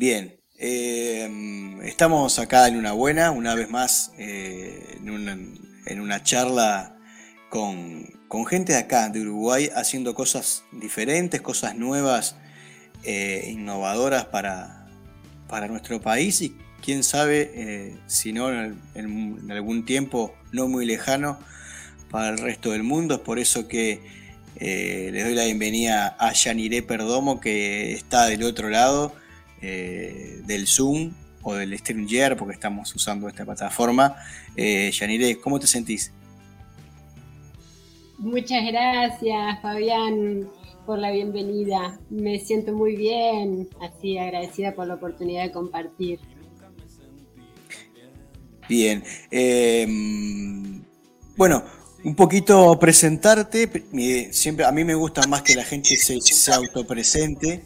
Bien, eh, estamos acá en una buena, una vez más, eh, en, una, charla con, gente de acá, de Uruguay, haciendo cosas diferentes, cosas nuevas, eh, innovadoras para, para nuestro país y quién sabe si no en, algún tiempo no muy lejano para el resto del mundo. Es por eso que les doy la bienvenida a Yaniré Perdomo que está del otro lado eh, del Zoom o del StreamYard, porque estamos usando esta plataforma. Eh, Yanire, ¿cómo te sentís? Muchas gracias, Fabián, por la bienvenida. Me siento muy bien, así agradecida por la oportunidad de compartir. Bien. Em, bueno, un poquito presentarte. Siempre a mí me gusta más que la gente se, se autopresente.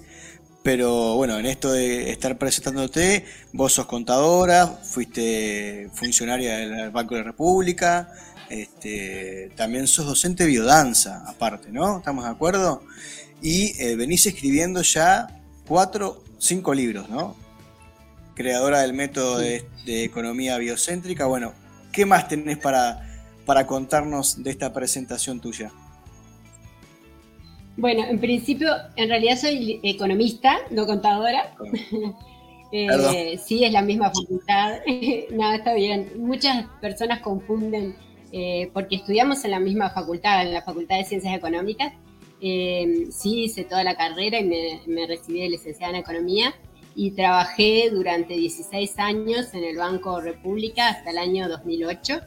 Pero bueno, en esto de estar presentándote, vos sos contadora, fuiste funcionaria del Banco de la República, este, también sos docente de biodanza, aparte, ¿no? ¿Estamos de acuerdo? Y eh, venís escribiendo ya cuatro, cinco libros, ¿no? Creadora del método de, economía biocéntrica. Bueno, ¿qué más tenés para, para contarnos de esta presentación tuya? Bueno, en principio, en realidad soy economista, no contadora. eh, sí, es la misma facultad. Nada, está bien. Muchas personas confunden eh, porque estudiamos en la misma facultad, en la Facultad de Ciencias Económicas. Eh, sí, hice toda la carrera y me, recibí de licenciada en Economía y trabajé durante 16 años en el Banco República hasta el año 2008.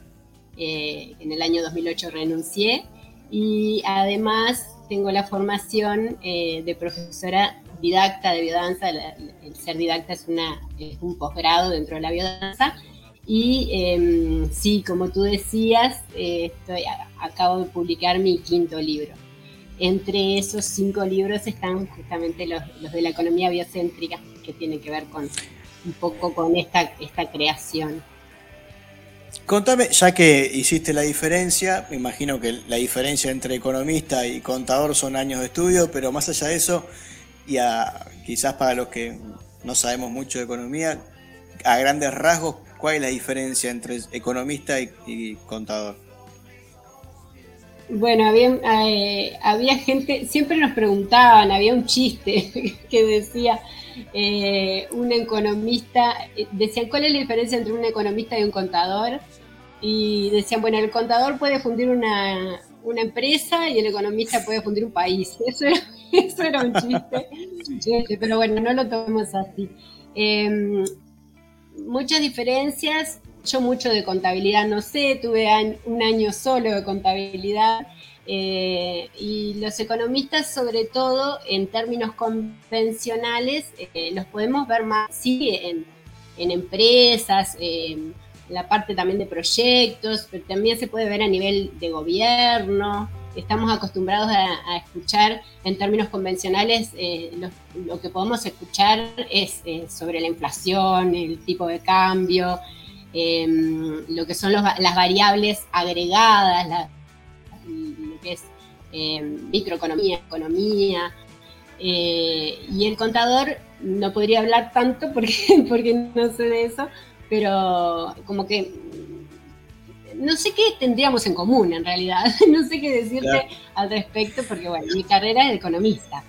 Eh, en el año 2008 renuncié y además tengo la formación eh, de profesora didacta de biodanza. El, ser didacta es, una, un posgrado dentro de la biodanza. Y em, sí, como tú decías, eh, estoy, acabo de publicar mi quinto libro. Entre esos cinco libros están justamente los, los de la economía biocéntrica, que tienen que ver con un poco con esta, esta creación. Contame, ya que hiciste la diferencia, me imagino que la diferencia entre economista y contador son años de estudio, pero más allá de eso, y quizás para los que no sabemos mucho de economía, a grandes rasgos, ¿cuál es la diferencia entre economista y, contador? Bueno, había, eh, había gente, siempre nos preguntaban, había un chiste que decía, eh, un economista, eh, decían, ¿cuál es la diferencia entre un economista y un contador? Y decían, bueno, el contador puede fundir una, empresa y el economista puede fundir un país. Eso era, eso era un chiste. Pero bueno, no lo tomemos así. Em, muchas diferencias. Yo mucho de contabilidad no sé, tuve un año solo de contabilidad eh, y los economistas, sobre todo en términos convencionales, eh, los podemos ver más sí, en, empresas, en la parte también de proyectos, pero también se puede ver a nivel de gobierno. Estamos acostumbrados a, escuchar en términos convencionales, eh, lo, que podemos escuchar es sobre la inflación, el tipo de cambio, lo que son las variables agregadas, la, que es eh, microeconomía, economía. Eh, y el contador no podría hablar tanto porque, porque no sé de eso, pero como que no sé qué tendríamos en común en realidad, no sé qué decirte al respecto porque bueno, mi carrera es de economista.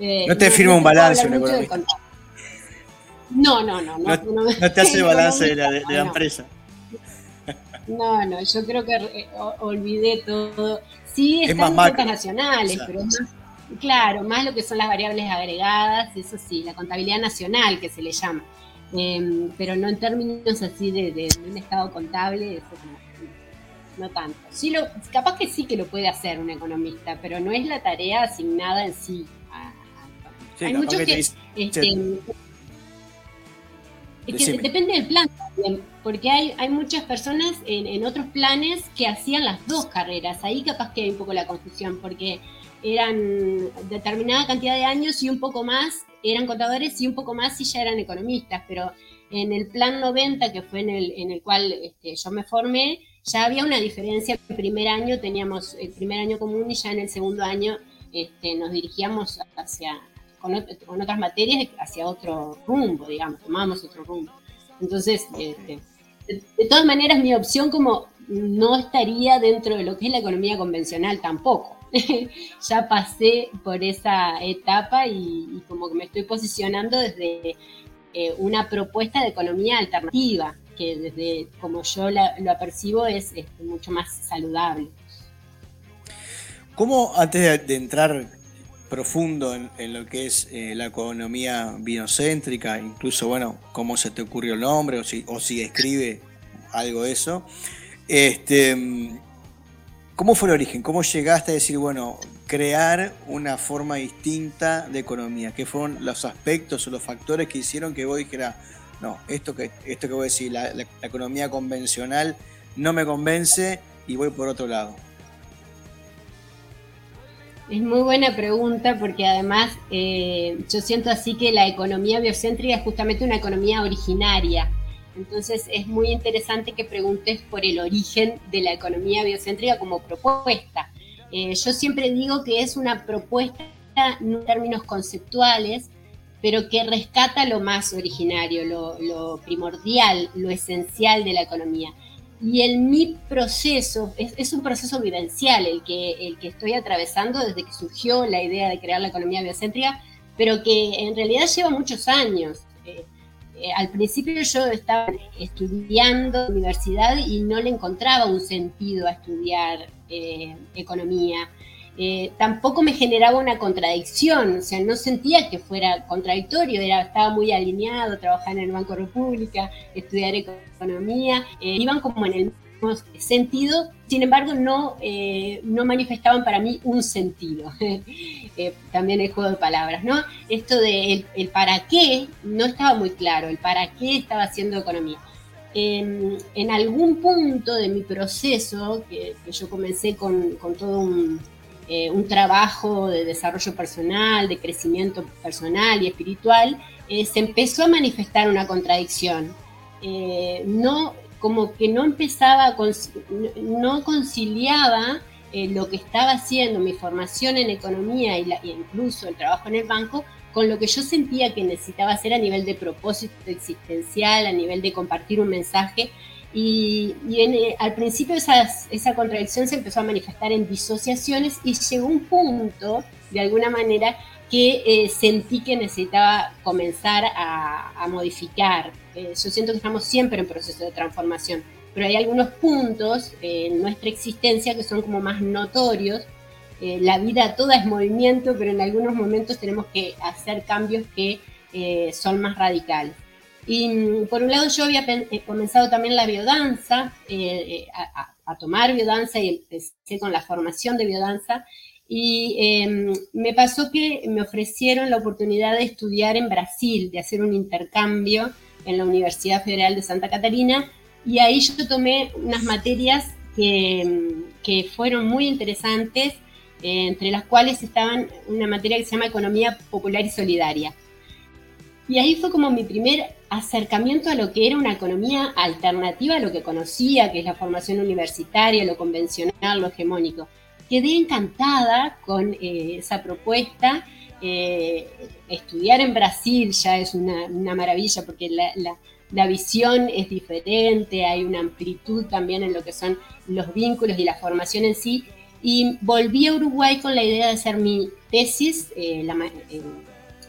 Eh, no te firma un balance un economista. No, no, no, no. No, te hace balance de la, de la empresa. No, no, yo creo que olvidé todo. Sí, están cuentas nacionales, pero más, claro, más lo que son las variables agregadas, eso sí, la contabilidad nacional que se le llama. Em, pero no en términos así de, un estado contable, eso no, tanto. Sí lo, capaz que sí que lo puede hacer un economista, pero no es la tarea asignada en sí. Hay muchos que, depende del plan también, porque hay, hay muchas personas en, otros planes que hacían las dos carreras. Ahí capaz que hay un poco la confusión, porque eran determinada cantidad de años y un poco más eran contadores y un poco más y ya eran economistas, pero en el plan 90, que fue en el, en el cual este, yo me formé, ya había una diferencia. En el primer año teníamos el primer año común y ya en el segundo año este, nos dirigíamos hacia con, otras materias hacia otro rumbo, digamos, tomábamos otro rumbo. Entonces, este, de, todas maneras, mi opción como no estaría dentro de lo que es la economía convencional tampoco. ya pasé por esa etapa y, como que me estoy posicionando desde eh, una propuesta de economía alternativa, que desde como yo la, lo percibo es, mucho más saludable. ¿Cómo, antes de, entrar profundo en, lo que es eh, la economía binocéntrica, incluso, bueno, cómo se te ocurrió el nombre o si, o si escribe algo de eso, este, ¿cómo fue el origen? ¿Cómo llegaste a decir, bueno, crear una forma distinta de economía? ¿Qué fueron los aspectos o los factores que hicieron que vos dijeras, no, esto que, esto que voy a decir, la, economía convencional no me convence y voy por otro lado? Es muy buena pregunta porque además eh, yo siento así que la economía biocéntrica es justamente una economía originaria. Entonces es muy interesante que preguntes por el origen de la economía biocéntrica como propuesta. Eh, yo siempre digo que es una propuesta en términos conceptuales, pero que rescata lo más originario, lo, primordial, lo esencial de la economía. Y en mi proceso, es, un proceso vivencial el que, el que estoy atravesando desde que surgió la idea de crear la economía biocéntrica, pero que en realidad lleva muchos años. Eh, eh, al principio yo estaba estudiando universidad y no le encontraba un sentido a estudiar eh, economía. Eh, tampoco me generaba una contradicción, o sea, no sentía que fuera contradictorio, era, estaba muy alineado, trabajar en el Banco República, estudiar economía, eh, iban como en el mismo sentido, sin embargo no, eh, no manifestaban para mí un sentido. también el juego de palabras, ¿no? Esto de el, para qué no estaba muy claro, el para qué estaba haciendo economía. En, algún punto de mi proceso, que, yo comencé con todo un, eh, un trabajo de desarrollo personal, de crecimiento personal y espiritual, eh, se empezó a manifestar una contradicción. Eh, no, como que no empezaba, no conciliaba lo que estaba haciendo, mi formación en economía y, e incluso el trabajo en el banco, con lo que yo sentía que necesitaba hacer a nivel de propósito existencial, a nivel de compartir un mensaje y, eh, al principio esa contradicción se empezó a manifestar en disociaciones y llegó un punto, de alguna manera, que eh, sentí que necesitaba comenzar a, modificar. Eh, yo siento que estamos siempre en proceso de transformación, pero hay algunos puntos en nuestra existencia que son como más notorios. la vida toda es movimiento, pero en algunos momentos tenemos que hacer cambios que son más radicales. Y mm, por un lado yo había eh, comenzado también la biodanza, eh, eh, a, tomar biodanza y empecé con la formación de biodanza. Y em, me pasó que me ofrecieron la oportunidad de estudiar en Brasil, de hacer un intercambio en la Universidad Federal de Santa Catarina. Y ahí yo tomé unas materias que, mm, que fueron muy interesantes, entre las cuales estaban una materia que se llama Economía Popular y Solidaria. Y ahí fue como mi primer acercamiento a lo que era una economía alternativa a lo que conocía, que es la formación universitaria, lo convencional, lo hegemónico. Quedé encantada con eh, esa propuesta. Eh, estudiar en Brasil ya es una, maravilla porque la, visión es diferente, hay una amplitud también en lo que son los vínculos y la formación en sí. Y volví a Uruguay con la idea de hacer mi tesis, eh,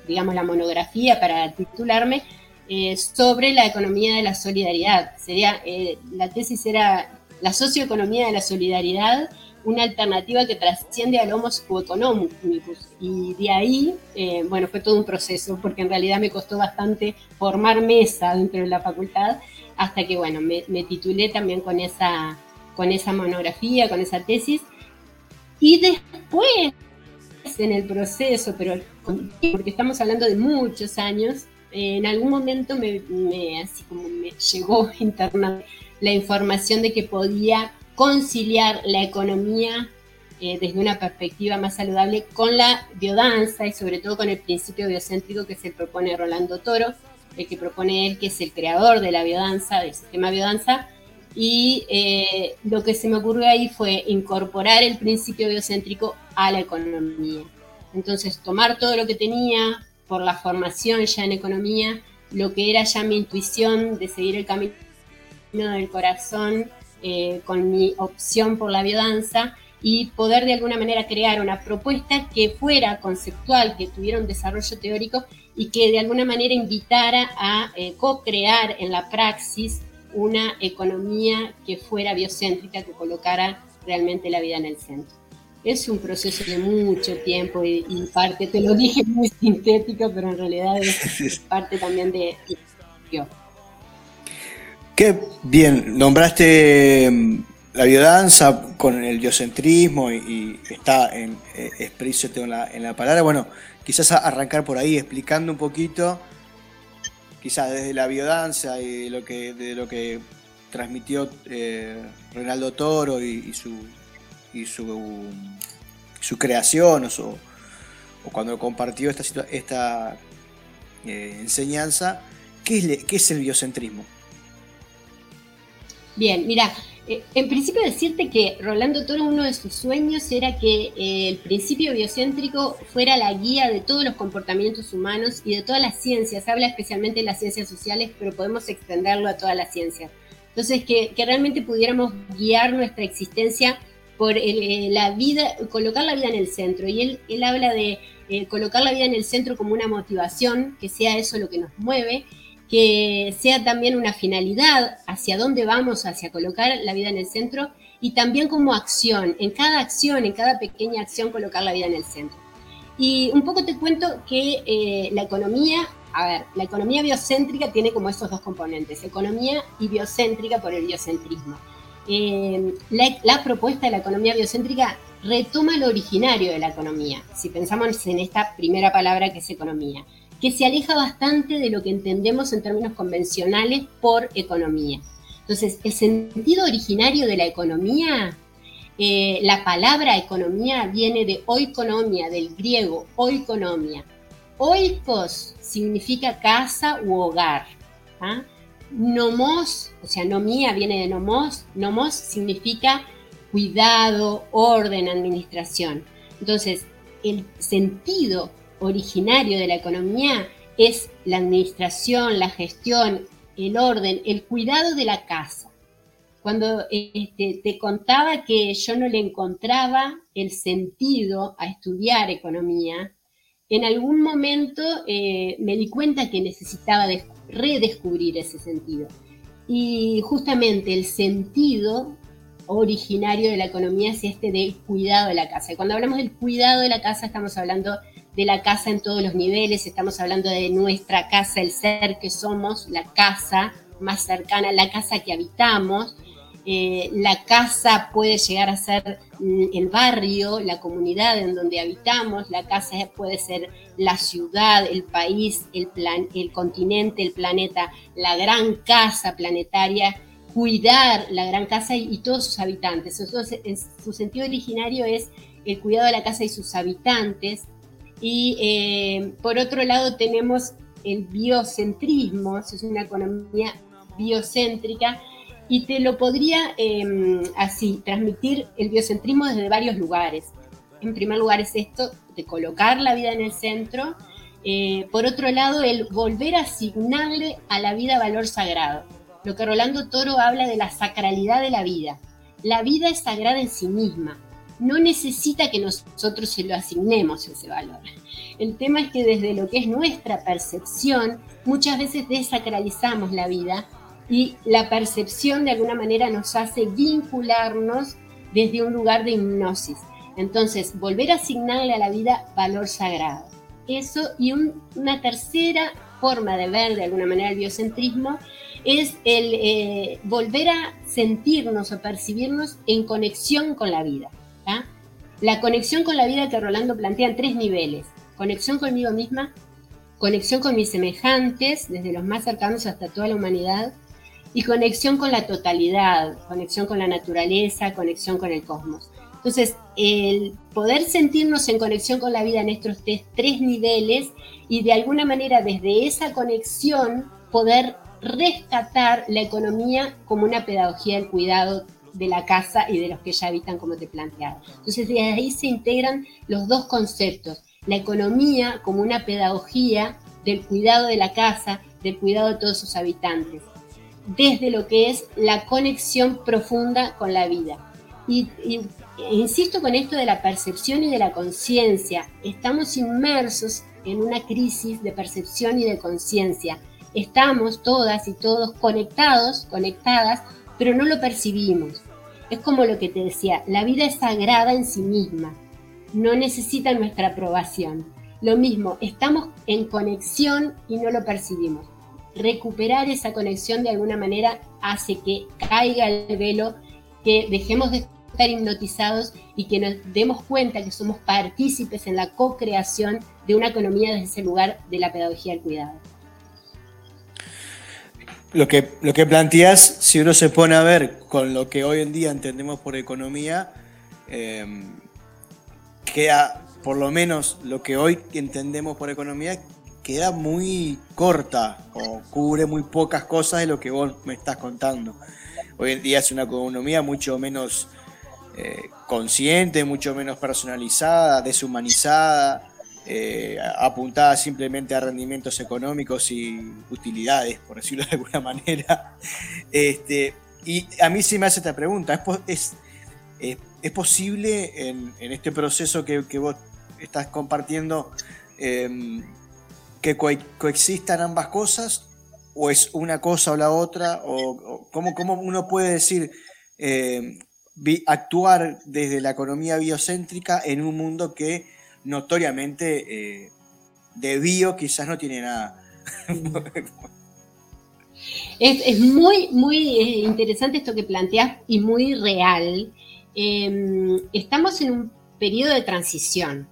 digamos la monografía para titularme, eh, sobre la economía de la solidaridad. Sería, eh, la tesis era la socioeconomía de la solidaridad, una alternativa que trasciende al homo economicus. Y de ahí, eh, bueno, fue todo un proceso, porque en realidad me costó bastante formar mesa dentro de la facultad, hasta que, bueno, me, titulé también con esa, con esa monografía, con esa tesis. Y después, en el proceso, pero porque estamos hablando de muchos años, en algún momento me, llegó interna la información de que podía conciliar la economía eh, desde una perspectiva más saludable con la biodanza y sobre todo con el principio biocéntrico que se propone Rolando Toro, el que propone él, que es el creador de la biodanza, del sistema biodanza, y eh, lo que se me ocurrió ahí fue incorporar el principio biocéntrico a la economía. Entonces, tomar todo lo que tenía por la formación ya en economía, lo que era ya mi intuición de seguir el camino del corazón eh, con mi opción por la biodanza y poder de alguna manera crear una propuesta que fuera conceptual, que tuviera un desarrollo teórico y que de alguna manera invitara a eh, co-crear en la praxis una economía que fuera biocéntrica, que colocara realmente la vida en el centro. Es un proceso de mucho tiempo y, parte, te lo dije muy sintético, pero en realidad es parte también de... yo. Qué bien, nombraste mm, la biodanza con el biocentrismo y, está en, eh, explícito en la, en la palabra. Bueno, quizás arrancar por ahí explicando un poquito, quizás desde la biodanza y de lo que, de lo que transmitió eh, Reinaldo Toro y, su, y su, su creación o, o, cuando compartió esta, esta eh, enseñanza, ¿qué es, ¿qué es el biocentrismo? Bien, mira, eh, en principio decirte que Rolando Toro, uno de sus sueños era que eh, el principio biocéntrico fuera la guía de todos los comportamientos humanos y de todas las ciencias. Habla especialmente de las ciencias sociales, pero podemos extenderlo a todas las ciencias. Entonces, que, realmente pudiéramos guiar nuestra existencia por eh, la vida, colocar la vida en el centro. Y él, él habla de colocar la vida en el centro como una motivación, que sea eso lo que nos mueve que sea también una finalidad hacia dónde vamos, hacia colocar la vida en el centro y también como acción, en cada acción, en cada pequeña acción, colocar la vida en el centro. Y un poco te cuento que eh, la economía, a ver, la economía biocéntrica tiene como esos dos componentes, economía y biocéntrica por el biocentrismo. Eh, la, la, propuesta de la economía biocéntrica retoma lo originario de la economía, si pensamos en esta primera palabra que es economía que se aleja bastante de lo que entendemos en términos convencionales por economía. Entonces, el sentido originario de la economía, eh, la palabra economía viene de oikonomia, del griego oikonomia. Oikos significa casa u hogar. ¿ah? Nomos, o sea, nomía viene de nomos, nomos significa cuidado, orden, administración. Entonces, el sentido originario de la economía es la administración, la gestión, el orden, el cuidado de la casa. Cuando este, te contaba que yo no le encontraba el sentido a estudiar economía, en algún momento eh, me di cuenta que necesitaba redescubrir ese sentido. Y justamente el sentido originario de la economía es este del cuidado de la casa. Y cuando hablamos del cuidado de la casa estamos hablando de la casa en todos los niveles, estamos hablando de nuestra casa, el ser que somos, la casa más cercana, la casa que habitamos. Eh, la casa puede llegar a ser mm, el barrio, la comunidad en donde habitamos, la casa puede ser la ciudad, el país, el, plan, el continente, el planeta, la gran casa planetaria, cuidar la gran casa y, todos sus habitantes. Entonces, su sentido originario es el cuidado de la casa y sus habitantes, y eh, por otro lado tenemos el biocentrismo, es una economía biocéntrica, y te lo podría em, así transmitir el biocentrismo desde varios lugares. En primer lugar es esto de colocar la vida en el centro. Eh, por otro lado, el volver a asignarle a la vida valor sagrado. Lo que Rolando Toro habla de la sacralidad de la vida. La vida es sagrada en sí misma no necesita que nosotros se lo asignemos ese valor. El tema es que desde lo que es nuestra percepción, muchas veces desacralizamos la vida y la percepción de alguna manera nos hace vincularnos desde un lugar de hipnosis. Entonces, volver a asignarle a la vida valor sagrado. Eso y una tercera forma de ver de alguna manera el biocentrismo es el eh, volver a sentirnos o percibirnos en conexión con la vida. La conexión con la vida que Rolando plantea en tres niveles. Conexión conmigo misma, conexión con mis semejantes, desde los más cercanos hasta toda la humanidad, y conexión con la totalidad, conexión con la naturaleza, conexión con el cosmos. Entonces, el poder sentirnos en conexión con la vida en estos tres, niveles y de alguna manera desde esa conexión poder rescatar la economía como una pedagogía del cuidado de la casa y de los que ya habitan, como te planteaba. Entonces, de ahí se integran los dos conceptos, la economía como una pedagogía del cuidado de la casa, del cuidado de todos sus habitantes, desde lo que es la conexión profunda con la vida. Y, insisto con esto de la percepción y de la conciencia. Estamos inmersos en una crisis de percepción y de conciencia. Estamos todas y todos conectados, conectadas, pero no lo percibimos. Es como lo que te decía, la vida es sagrada en sí misma, no necesita nuestra aprobación. Lo mismo, estamos en conexión y no lo percibimos. Recuperar esa conexión de alguna manera hace que caiga el velo, que dejemos de estar hipnotizados y que nos demos cuenta que somos partícipes en la co-creación de una economía desde ese lugar de la pedagogía del cuidado. Lo que, lo que planteas, si uno se pone a ver con lo que hoy en día entendemos por economía, eh, queda, por lo menos lo que hoy entendemos por economía, queda muy corta o cubre muy pocas cosas de lo que vos me estás contando. Hoy en día es una economía mucho menos eh, consciente, mucho menos personalizada, deshumanizada, eh, apuntada simplemente a rendimientos económicos y utilidades, por decirlo de alguna manera. Este, y a mí sí me hace esta pregunta, ¿es, es, posible en, este proceso que, vos estás compartiendo em, que coexistan ambas cosas? ¿O es una cosa o la otra? ¿O, cómo, uno puede decir, em, actuar desde la economía biocéntrica en un mundo que notoriamente eh, de bio quizás no tiene nada. es, muy, muy eh, interesante esto que planteas y muy real. Em, estamos en un periodo de transición.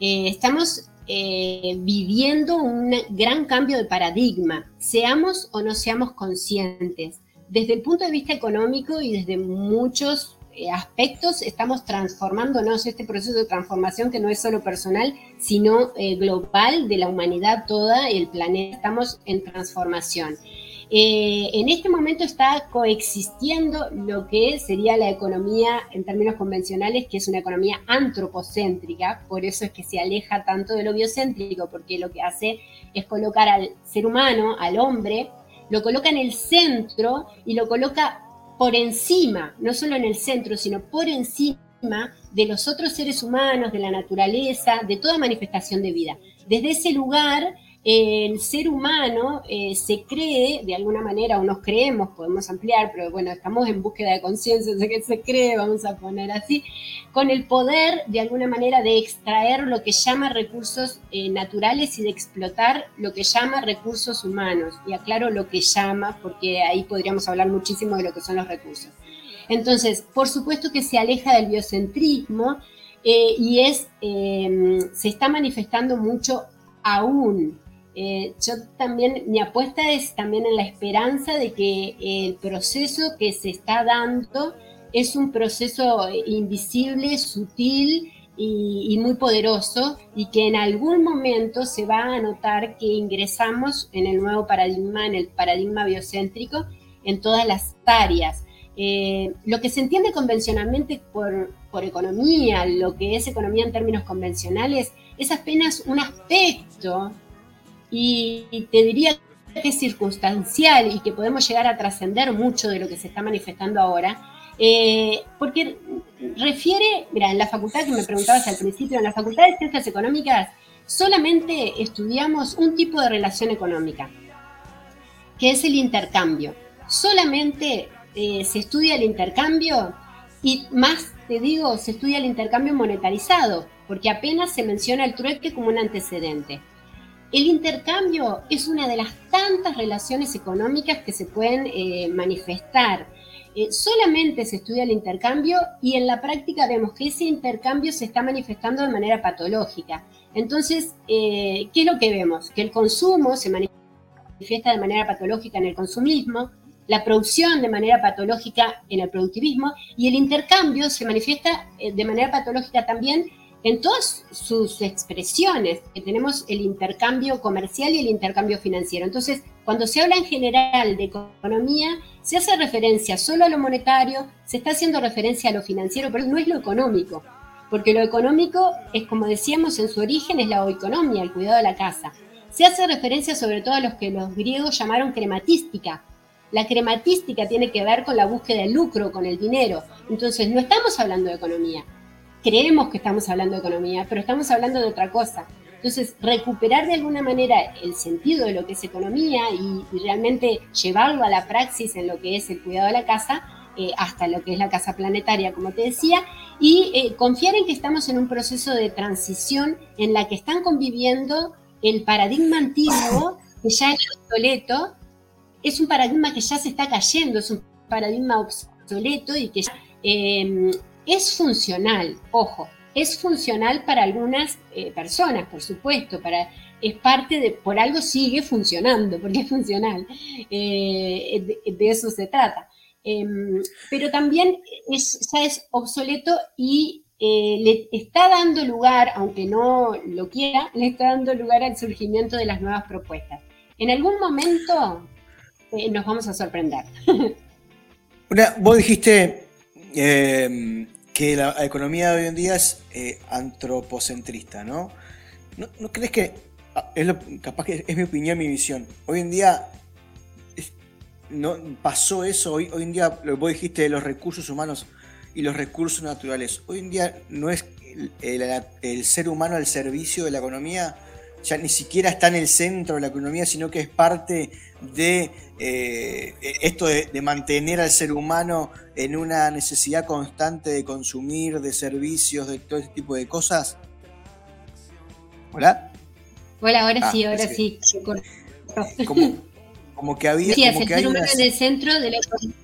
Eh, estamos viviendo un gran cambio de paradigma, seamos o no seamos conscientes. Desde el punto de vista económico y desde muchos eh, aspectos estamos transformándonos, este proceso de transformación que no es solo personal, sino eh, global de la humanidad toda, el planeta, estamos en transformación. Eh, en este momento está coexistiendo lo que sería la economía en términos convencionales, que es una economía antropocéntrica, por eso es que se aleja tanto de lo biocéntrico, porque lo que hace es colocar al ser humano, al hombre, lo coloca en el centro y lo coloca por encima, no solo en el centro, sino por encima de los otros seres humanos, de la naturaleza, de toda manifestación de vida. Desde ese lugar el ser humano eh, se cree, de alguna manera, o nos creemos, podemos ampliar, pero bueno, estamos en búsqueda de conciencia de que se cree, vamos a poner así, con el poder, de alguna manera, de extraer lo que llama recursos eh, naturales y de explotar lo que llama recursos humanos. Y aclaro lo que llama, porque ahí podríamos hablar muchísimo de lo que son los recursos. Entonces, por supuesto que se aleja del biocentrismo eh, y es, se está manifestando mucho aún eh, yo también, mi apuesta es también en la esperanza de que el proceso que se está dando es un proceso invisible, sutil y, muy poderoso y que en algún momento se va a notar que ingresamos en el nuevo paradigma, en el paradigma biocéntrico, en todas las áreas. Eh, lo que se entiende convencionalmente por, por economía, lo que es economía en términos convencionales, es apenas un aspecto y te diría que es circunstancial y que podemos llegar a trascender mucho de lo que se está manifestando ahora, eh, porque refiere, mira, en la facultad que me preguntabas al principio, en la facultad de ciencias económicas solamente estudiamos un tipo de relación económica, que es el intercambio. Solamente eh, se estudia el intercambio y más, te digo, se estudia el intercambio monetarizado, porque apenas se menciona el trueque como un antecedente. El intercambio es una de las tantas relaciones económicas que se pueden eh, manifestar. Eh, solamente se estudia el intercambio y en la práctica vemos que ese intercambio se está manifestando de manera patológica. Entonces, eh, ¿qué es lo que vemos? Que el consumo se manifiesta de manera patológica en el consumismo, la producción de manera patológica en el productivismo y el intercambio se manifiesta de manera patológica también en todas sus expresiones, tenemos el intercambio comercial y el intercambio financiero. Entonces, cuando se habla en general de economía, se hace referencia solo a lo monetario, se está haciendo referencia a lo financiero, pero no es lo económico. porque lo económico es, como decíamos, en su origen es la oeconomía, el cuidado de la casa. Se hace referencia sobre todo a los que los griegos llamaron crematística. La crematística tiene que ver con la búsqueda de lucro, con el dinero. Entonces, no estamos hablando de economía. Creemos que estamos hablando de economía, pero estamos hablando de otra cosa. Entonces, recuperar de alguna manera el sentido de lo que es economía y, realmente llevarlo a la praxis en lo que es el cuidado de la casa, eh, hasta lo que es la casa planetaria, como te decía, y eh, confiar en que estamos en un proceso de transición en la que están conviviendo el paradigma antiguo, que ya es obsoleto, es un paradigma que ya se está cayendo, es un paradigma obsoleto y que ya, eh, es funcional, ojo, es funcional para algunas eh, personas, por supuesto, para, es parte de, por algo sigue funcionando, porque es funcional, eh, de, eso se trata. Em, pero también es, ya es obsoleto y eh, le está dando lugar, aunque no lo quiera, le está dando lugar al surgimiento de las nuevas propuestas. En algún momento nos vamos a sorprender. vos dijiste em, que la economía de hoy en día es eh, antropocentrista, ¿no? ¿no? crees que, ah, es lo, capaz que es mi opinión, mi visión, hoy en día no pasó eso, hoy, hoy en día, lo que vos dijiste de los recursos humanos y los recursos naturales, hoy en día no es el, ser humano al servicio de la economía, ya ni siquiera está en el centro de la economía, sino que es parte de eh, esto de, mantener al ser humano en una necesidad constante de consumir, de servicios, de todo ese tipo de cosas? ¿Hola? Hola, ahora sí, ah, ahora sí. Como, que había... Sí, como que el humano en el centro de la economía.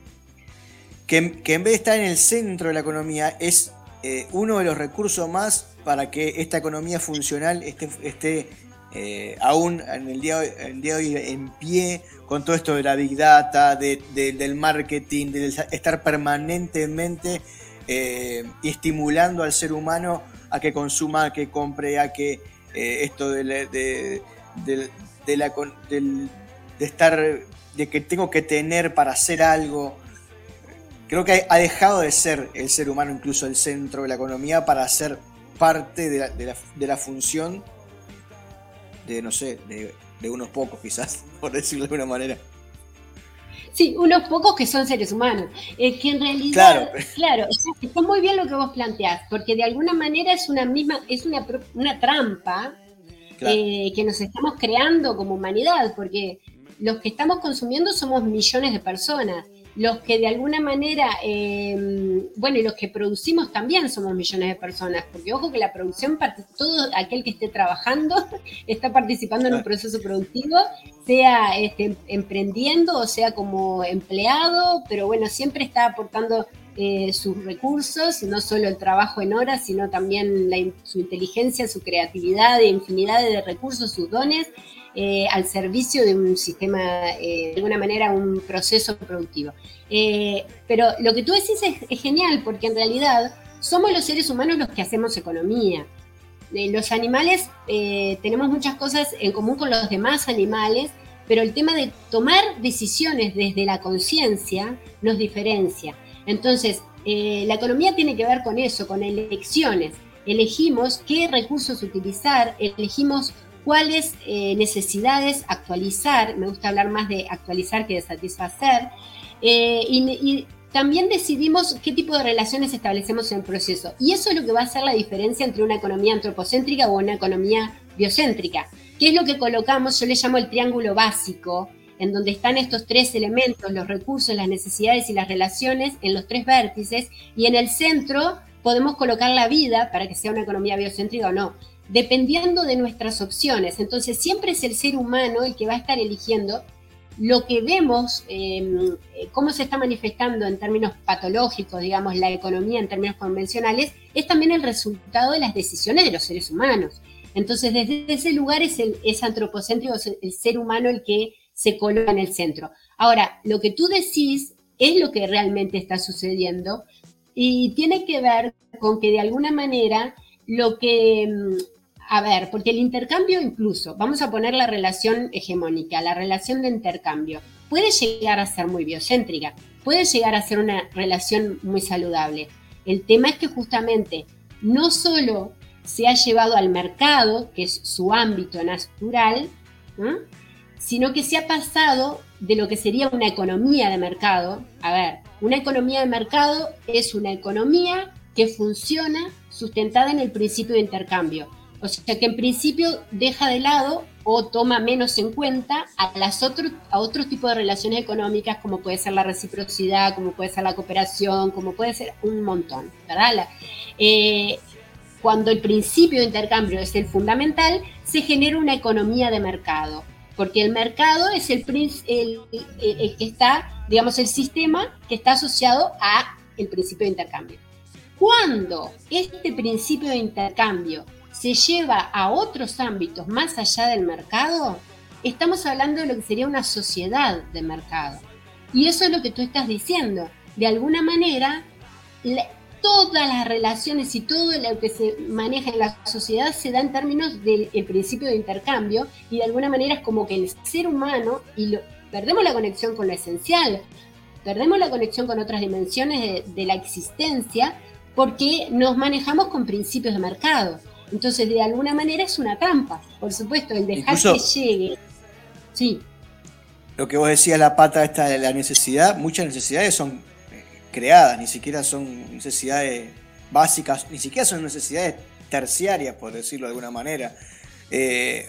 Que, en vez de estar en el centro de la economía, es eh, uno de los recursos más para que esta economía funcional esté, esté eh, aún en el, día, de hoy en pie con todo esto de la big data, del marketing, de estar permanentemente eh, estimulando al ser humano a que consuma, a que compre, a que eh, esto de, estar, de que tengo que tener para hacer algo. Creo que ha dejado de ser el ser humano incluso el centro de la economía para ser parte de la función de, no sé, de, unos pocos quizás, por decirlo de alguna manera. Sí, unos pocos que son seres humanos. Es que en realidad, claro, está muy bien lo que vos planteás, porque de alguna manera es una misma, es una, una trampa eh, que nos estamos creando como humanidad, porque los que estamos consumiendo somos millones de personas los que de alguna manera, em, bueno, y los que producimos también somos millones de personas, porque ojo que la producción, todo aquel que esté trabajando está participando en un proceso productivo, sea este, emprendiendo o sea como empleado, pero bueno, siempre está aportando eh, sus recursos, no solo el trabajo en horas, sino también su inteligencia, su creatividad, infinidad de recursos, sus dones. Eh, al servicio de un sistema, eh, de alguna manera, un proceso productivo. Eh, pero lo que tú decís es, genial, porque en realidad somos los seres humanos los que hacemos economía. los animales tenemos muchas cosas en común con los demás animales, pero el tema de tomar decisiones desde la conciencia nos diferencia. Entonces, la economía tiene que ver con eso, con elecciones. Elegimos qué recursos utilizar, elegimos cuáles eh, necesidades actualizar, me gusta hablar más de actualizar que de satisfacer, eh, y, también decidimos qué tipo de relaciones establecemos en el proceso. Y eso es lo que va a hacer la diferencia entre una economía antropocéntrica o una economía biocéntrica, que es lo que colocamos, yo le llamo el triángulo básico, en donde están estos tres elementos, los recursos, las necesidades y las relaciones, en los tres vértices, y en el centro podemos colocar la vida para que sea una economía biocéntrica o no dependiendo de nuestras opciones. Entonces siempre es el ser humano el que va a estar eligiendo lo que vemos, em, eh, cómo se está manifestando en términos patológicos, digamos, la economía en términos convencionales, es también el resultado de las decisiones de los seres humanos. Entonces, desde ese lugar es, es antropocéntrico, el ser humano el que se coloca en el centro. Ahora, lo que tú decís es lo que realmente está sucediendo y tiene que ver con que de alguna manera lo que em, a ver, porque el intercambio incluso, vamos a poner la relación hegemónica, la relación de intercambio, puede llegar a ser muy biocéntrica, puede llegar a ser una relación muy saludable. El tema es que justamente no solo se ha llevado al mercado, que es su ámbito natural, sino que se ha pasado de lo que sería una economía de mercado. A ver, una economía de mercado es una economía que funciona sustentada en el principio de intercambio. O sea que en principio deja de lado o toma menos en cuenta a, las otros a otro tipo de relaciones económicas, como puede ser la reciprocidad, como puede ser la cooperación, como puede ser un montón. ¿verdad? Eh, cuando el principio de intercambio es el fundamental, se genera una economía de mercado, porque el mercado es el, el, el, que está, digamos, el sistema que está asociado a el principio de intercambio. Cuando este principio de intercambio se lleva a otros ámbitos más allá del mercado, estamos hablando de lo que sería una sociedad de mercado. Y eso es lo que tú estás diciendo. De alguna manera, todas las relaciones y todo lo que se maneja en la sociedad se da en términos del principio de intercambio y de alguna manera es como que el ser humano, y perdemos la conexión con lo esencial, perdemos la conexión con otras dimensiones de la existencia porque nos manejamos con principios de mercado. Entonces, de alguna manera es una trampa, por supuesto, el dejar que llegue. Sí. Lo que vos decías, la pata esta de la necesidad, muchas necesidades son eh, creadas, ni siquiera son necesidades básicas, ni siquiera son necesidades terciarias, por decirlo de alguna manera. Eh,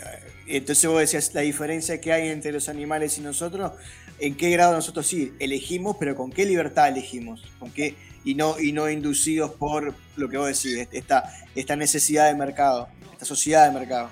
entonces vos decías la diferencia que hay entre los animales y nosotros, en qué grado nosotros sí elegimos, pero con qué libertad elegimos, con qué y no, y no inducidos por lo que vos decís, esta, esta necesidad de mercado, esta sociedad de mercado.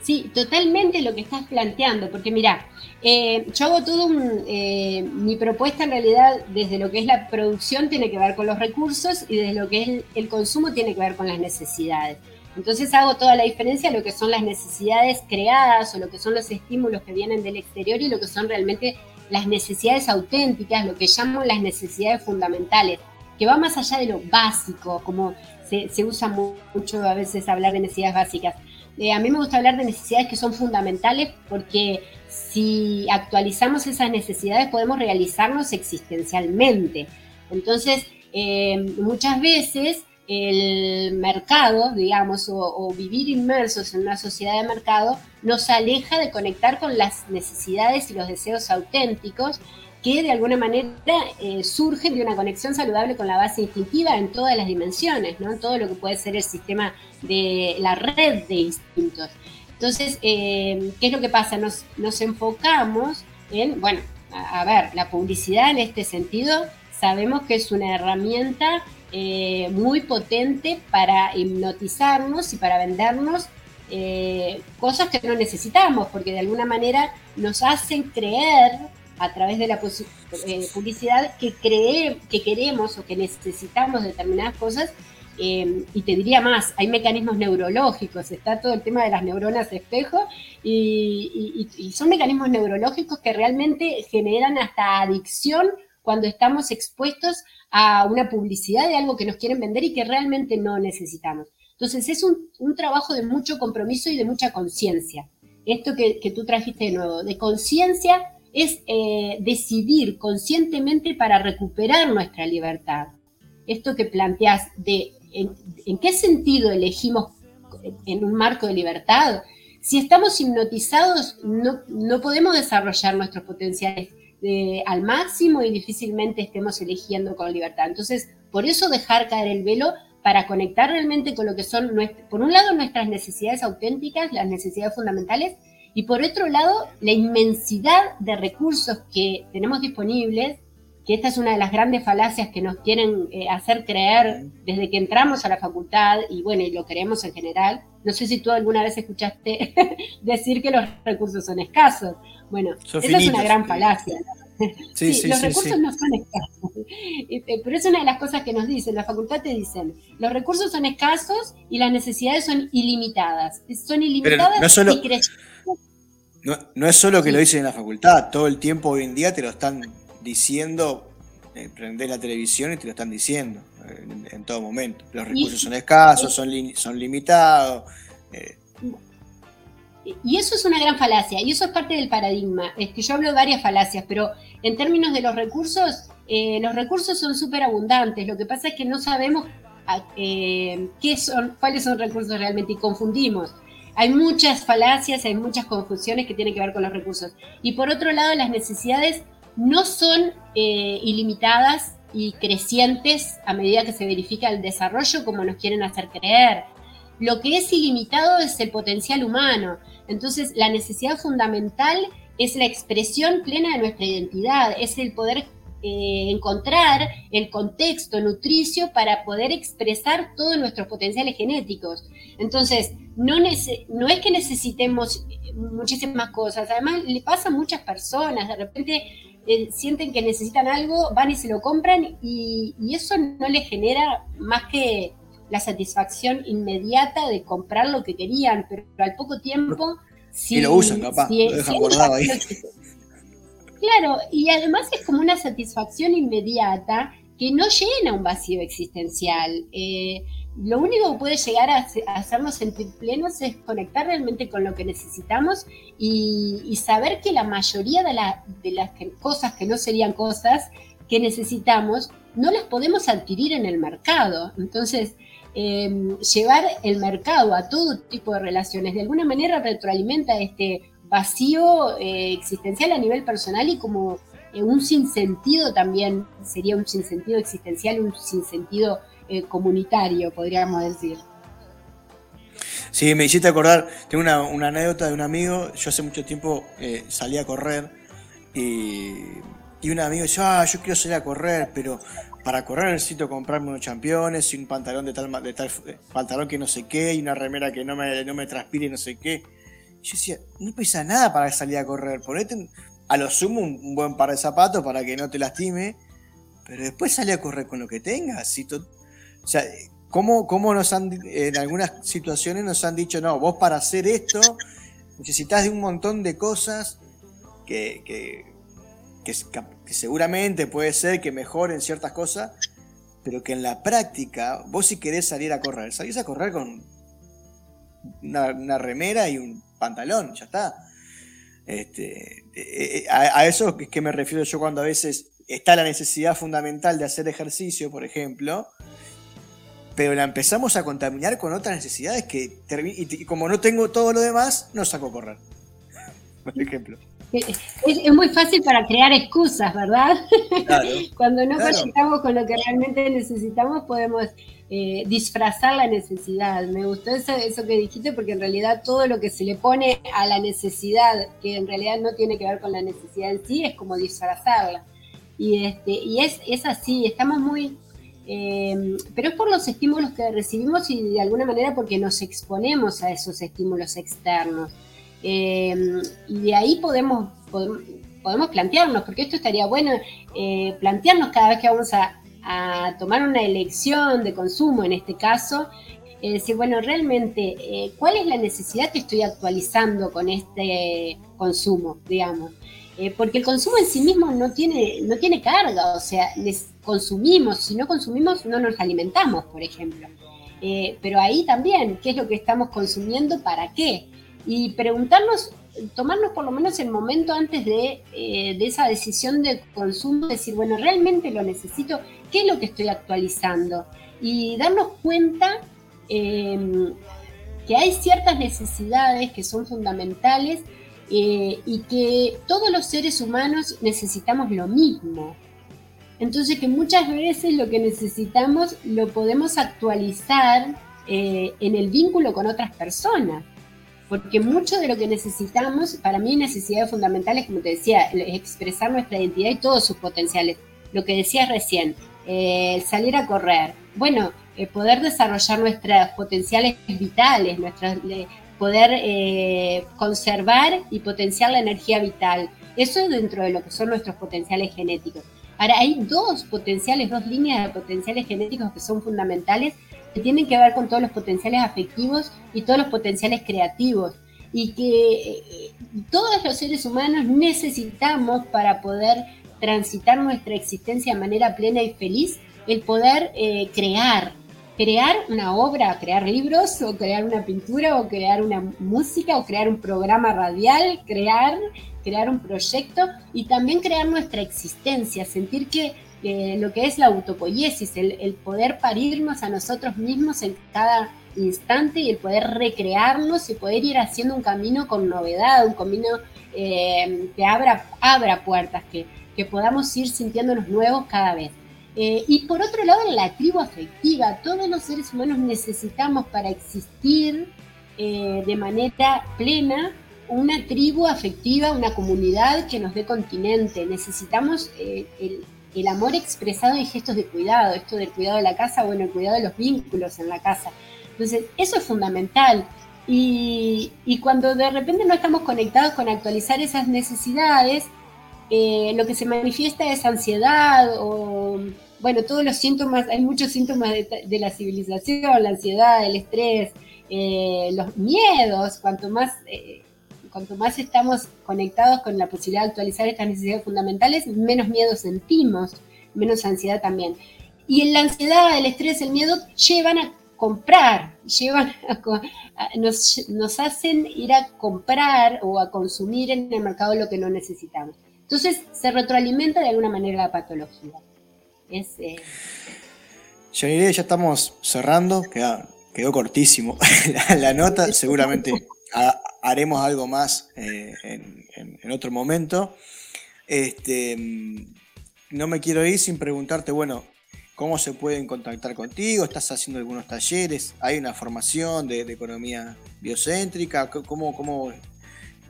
Sí, totalmente lo que estás planteando, porque mira, eh, yo hago todo un, eh, mi propuesta en realidad desde lo que es la producción tiene que ver con los recursos y desde lo que es el, consumo tiene que ver con las necesidades. Entonces hago toda la diferencia lo que son las necesidades creadas o lo que son los estímulos que vienen del exterior y lo que son realmente las necesidades auténticas, lo que llamo las necesidades fundamentales, que va más allá de lo básico, como se, usa mucho a veces hablar de necesidades básicas. Eh, a mí me gusta hablar de necesidades que son fundamentales porque si actualizamos esas necesidades podemos realizarnos existencialmente. Entonces, eh, muchas veces el mercado, digamos, o, vivir inmersos en una sociedad de mercado, nos aleja de conectar con las necesidades y los deseos auténticos que de alguna manera eh, surgen de una conexión saludable con la base instintiva en todas las dimensiones, ¿no? en todo lo que puede ser el sistema de la red de instintos. Entonces, eh, ¿qué es lo que pasa? Nos, nos enfocamos en, bueno, a ver, la publicidad en este sentido sabemos que es una herramienta eh, muy potente para hipnotizarnos y para vendernos eh, cosas que no necesitamos, porque de alguna manera nos hacen creer a través de la eh, publicidad que, que queremos o que necesitamos determinadas cosas. y te diría más, hay mecanismos neurológicos, está todo el tema de las neuronas de espejo y son mecanismos neurológicos que realmente generan hasta adicción cuando estamos expuestos a una publicidad de algo que nos quieren vender y que realmente no necesitamos. Entonces es un, trabajo de mucho compromiso y de mucha conciencia. Esto que, tú trajiste de nuevo, de conciencia es eh, decidir conscientemente para recuperar nuestra libertad. Esto que planteas de en, qué sentido elegimos en un marco de libertad. Si estamos hipnotizados, no, no podemos desarrollar nuestros potenciales al máximo y difícilmente estemos eligiendo con libertad. Entonces, por eso dejar caer el velo para conectar realmente con lo que son, por un lado, nuestras necesidades auténticas, las necesidades fundamentales, y por otro lado, la inmensidad de recursos que tenemos disponibles, que esta es una de las grandes falacias que nos quieren eh, hacer creer desde que entramos a la facultad, y bueno, y lo creemos en general. No sé si tú alguna vez escuchaste decir que los recursos son escasos. Bueno, esa es una gran falacia. Sí, los recursos no son escasos. Eh, pero es una de las cosas que nos dicen, la facultad te dicen, los recursos son escasos y las necesidades son ilimitadas. Son ilimitadas no, solo, no, es solo que lo dicen en la facultad, todo el tiempo hoy en día te lo están diciendo, eh, prender la televisión y te lo están diciendo eh, en, todo momento. Los recursos son escasos, son, son limitados. y eso es una gran falacia, y eso es parte del paradigma. Es que yo hablo de varias falacias, pero en términos de los recursos, eh, los recursos son súper abundantes. Lo que pasa es que no sabemos eh, qué son, cuáles son recursos realmente y confundimos. Hay muchas falacias, hay muchas confusiones que tienen que ver con los recursos. Y por otro lado, las necesidades no son eh, ilimitadas y crecientes a medida que se verifica el desarrollo como nos quieren hacer creer. Lo que es ilimitado es el potencial humano. Entonces, la necesidad fundamental es la expresión plena de nuestra identidad, es el poder eh, encontrar el contexto nutricio para poder expresar todos nuestros potenciales genéticos. Entonces, no, no es que necesitemos muchísimas cosas, además le pasa a muchas personas, de repente eh, sienten que necesitan algo, van y se lo compran y, eso no les genera más que la satisfacción inmediata de comprar lo que querían, pero al poco tiempo... Si, y lo usan, capaz, lo dejan guardado ahí. Claro, y además es como una satisfacción inmediata que no llena un vacío existencial. Eh, lo único que puede llegar a, hacernos sentir plenos es conectar realmente con lo que necesitamos y, saber que la mayoría de, las cosas que no serían cosas que necesitamos no las podemos adquirir en el mercado. Entonces, em, llevar el mercado a todo tipo de relaciones de alguna manera retroalimenta este vacío eh, existencial a nivel personal y como eh, un sinsentido también sería un sinsentido existencial, un sinsentido eh, comunitario, podríamos decir. Sí, me hiciste acordar, tengo una, anécdota de un amigo, yo hace mucho tiempo eh, salí a correr y, un amigo dice, ah, yo quiero salir a correr, pero para correr necesito comprarme unos championes y un pantalón de tal, de tal eh, pantalón que no sé qué y una remera que no me, no me transpire no sé qué. yo decía, no pesa nada para salir a correr, ponete a lo sumo un, buen par de zapatos para que no te lastime, pero después sale a correr con lo que tengas. Y o sea, ¿cómo, ¿cómo, nos han, en algunas situaciones nos han dicho, no, vos para hacer esto necesitas de un montón de cosas que, que, seguramente puede ser que mejoren ciertas cosas, pero que en la práctica, vos si querés salir a correr, salís a correr con una, remera y un pantalón, ya está. Este, eh, eh, a, a, eso es que me refiero yo cuando a veces está la necesidad fundamental de hacer ejercicio, por ejemplo, pero la empezamos a contaminar con otras necesidades que, y, como no tengo todo lo demás, no saco a correr. Por ejemplo. Es, muy fácil para crear excusas, ¿verdad? Cuando no conectamos con lo que realmente necesitamos, podemos eh, disfrazar la necesidad. Me gustó eso, eso que dijiste, porque en realidad todo lo que se le pone a la necesidad, que en realidad no tiene que ver con la necesidad en sí, es como disfrazarla. Y, este, y es, es así, estamos muy eh, pero es por los estímulos que recibimos y de alguna manera porque nos exponemos a esos estímulos externos. Eh, y de ahí podemos, podemos, plantearnos, porque esto estaría bueno, eh, plantearnos cada vez que vamos a, tomar una elección de consumo, en este caso, decir, bueno, realmente, ¿cuál es la necesidad que estoy actualizando con este consumo, digamos? porque el consumo en sí mismo no tiene, no tiene carga, o sea, consumimos, si no consumimos no nos alimentamos, por ejemplo. Eh, pero ahí también, ¿qué es lo que estamos consumiendo? ¿Para qué? Y preguntarnos, tomarnos por lo menos el momento antes de, eh, esa decisión de consumo, decir, bueno, ¿realmente lo necesito? ¿Qué es lo que estoy actualizando? Y darnos cuenta em, que hay ciertas necesidades que son fundamentales eh, y que todos los seres humanos necesitamos lo mismo. Entonces que muchas veces lo que necesitamos lo podemos actualizar eh, en el vínculo con otras personas. Porque mucho de lo que necesitamos, para mí necesidades fundamentales, como te decía, es expresar nuestra identidad y todos sus potenciales. Lo que decías recién, eh, salir a correr. Bueno, eh, poder desarrollar nuestros potenciales vitales, nuestras, poder conservar y potenciar la energía vital. Eso es dentro de lo que son nuestros potenciales genéticos. Ahora, hay dos potenciales, dos líneas de potenciales genéticos que son fundamentales, que tienen que ver con todos los potenciales afectivos y todos los potenciales creativos, y que eh, todos los seres humanos necesitamos para poder transitar nuestra existencia de manera plena y feliz, el poder eh, crear, crear una obra, crear libros, o crear una pintura, o crear una música, o crear un programa radial, crear, crear un proyecto y también crear nuestra existencia, sentir que lo que es la autopoiesis, el, poder parirnos a nosotros mismos en cada instante y el poder recrearnos y poder ir haciendo un camino con novedad, un camino eh, que abra, abra puertas, que, que podamos ir sintiéndonos nuevos cada vez. Eh, y por otro lado, la tribu afectiva. Todos los seres humanos necesitamos para existir eh, de manera plena una tribu afectiva, una comunidad que nos dé continente. Necesitamos el, el, amor expresado en gestos de cuidado, esto del cuidado de la casa, bueno, el cuidado de los vínculos en la casa. Entonces, eso es fundamental. Y, cuando de repente no estamos conectados con actualizar esas necesidades, eh, lo que se manifiesta es ansiedad o, bueno, todos los síntomas, hay muchos síntomas de, la civilización, la ansiedad, el estrés, eh, los miedos, cuanto más, eh, cuanto más estamos conectados con la posibilidad de actualizar estas necesidades fundamentales, menos miedo sentimos, menos ansiedad también. Y en la ansiedad, el estrés, el miedo llevan a comprar, llevan nos, nos, hacen ir a comprar o a consumir en el mercado lo que no necesitamos. Entonces se retroalimenta de alguna manera la patología. Es, eh... ya estamos cerrando, quedó cortísimo la, nota, seguramente haremos algo más eh, en, otro momento. Este, mm, no me quiero ir sin preguntarte, bueno, ¿Cómo se pueden contactar contigo? ¿Estás haciendo algunos talleres? ¿Hay una formación de, economía biocéntrica? ¿Cómo, cómo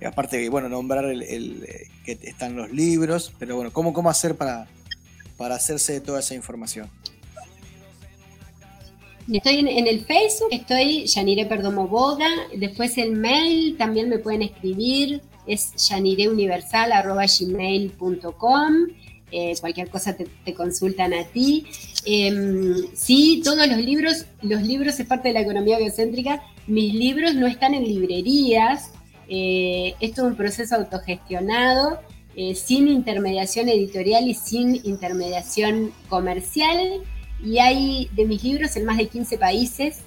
aparte de bueno, nombrar el, eh, que están los libros, pero bueno, ¿cómo, cómo hacer para, para hacerse de toda esa información? Estoy en, el Facebook, estoy Yanire Perdomo Boga, después el mail también me pueden escribir, es yanireuniversal.gmail.com eh, cualquier cosa te, consultan a ti. Em, sí, todos los libros, los libros es parte de la economía biocéntrica. Mis libros no están en librerías. Eh, esto es un proceso autogestionado, eh, sin intermediación editorial y sin intermediación comercial. Y hay de mis libros en más de 15 países.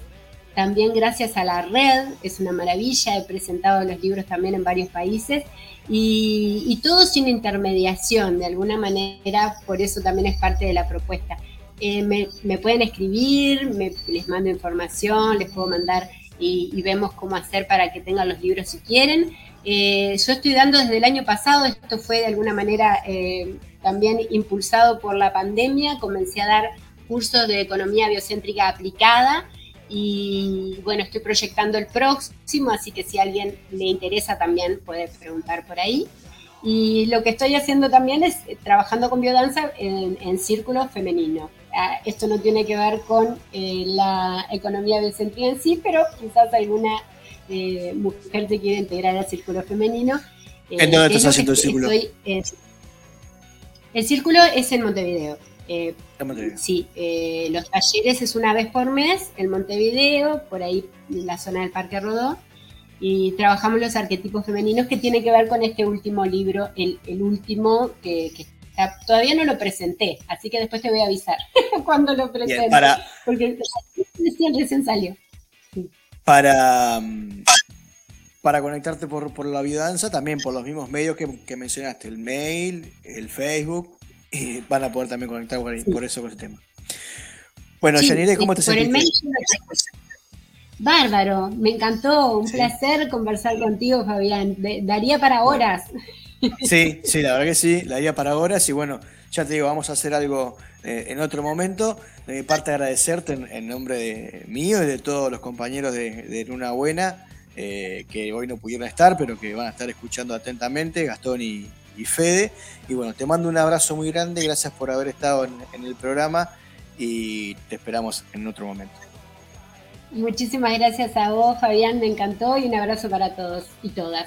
También gracias a la red, es una maravilla, he presentado los libros también en varios países y, todo sin intermediación, de alguna manera, por eso también es parte de la propuesta. Eh, me, pueden escribir, les mando información, les puedo mandar y, vemos cómo hacer para que tengan los libros si quieren. Eh, yo estoy dando desde el año pasado, esto fue de alguna manera eh, también impulsado por la pandemia, comencé a dar cursos de economía biocéntrica aplicada y bueno, estoy proyectando el próximo, así que si a alguien le interesa también puede preguntar por ahí. Y lo que estoy haciendo también es eh, trabajando con biodanza en, en círculo femenino. Ah, esto no tiene que ver con eh, la economía biocéntrica en sí, pero quizás alguna eh, mujer se quiere integrar al círculo femenino. ¿En dónde estás haciendo el círculo? el círculo es en Montevideo. Eh, sí, eh, los talleres es una vez por mes en Montevideo, por ahí en la zona del Parque Rodó, y trabajamos los arquetipos femeninos que tiene que ver con este último libro, el, último que, todavía no lo presenté, así que después te voy a avisar cuando lo presente, para, porque recién salió. Para, para conectarte por, por la biodanza, también por los mismos medios que, que mencionaste, el mail, el Facebook, y van a poder también conectar por, eso con ese tema. Bueno, Yanire, ¿cómo te sentiste? Bárbaro, me encantó, un placer conversar contigo, Fabián. daría para horas. Sí, sí, la verdad que sí, daría para horas y bueno, ya te digo, vamos a hacer algo eh, en otro momento. De mi parte agradecerte en, nombre de mío y de todos los compañeros de, Luna Buena, eh, que hoy no pudieron estar, pero que van a estar escuchando atentamente, Gastón y, y Fede. Y bueno, te mando un abrazo muy grande, gracias por haber estado en, el programa y te esperamos en otro momento. Muchísimas gracias a vos, Fabián, me encantó y un abrazo para todos y todas.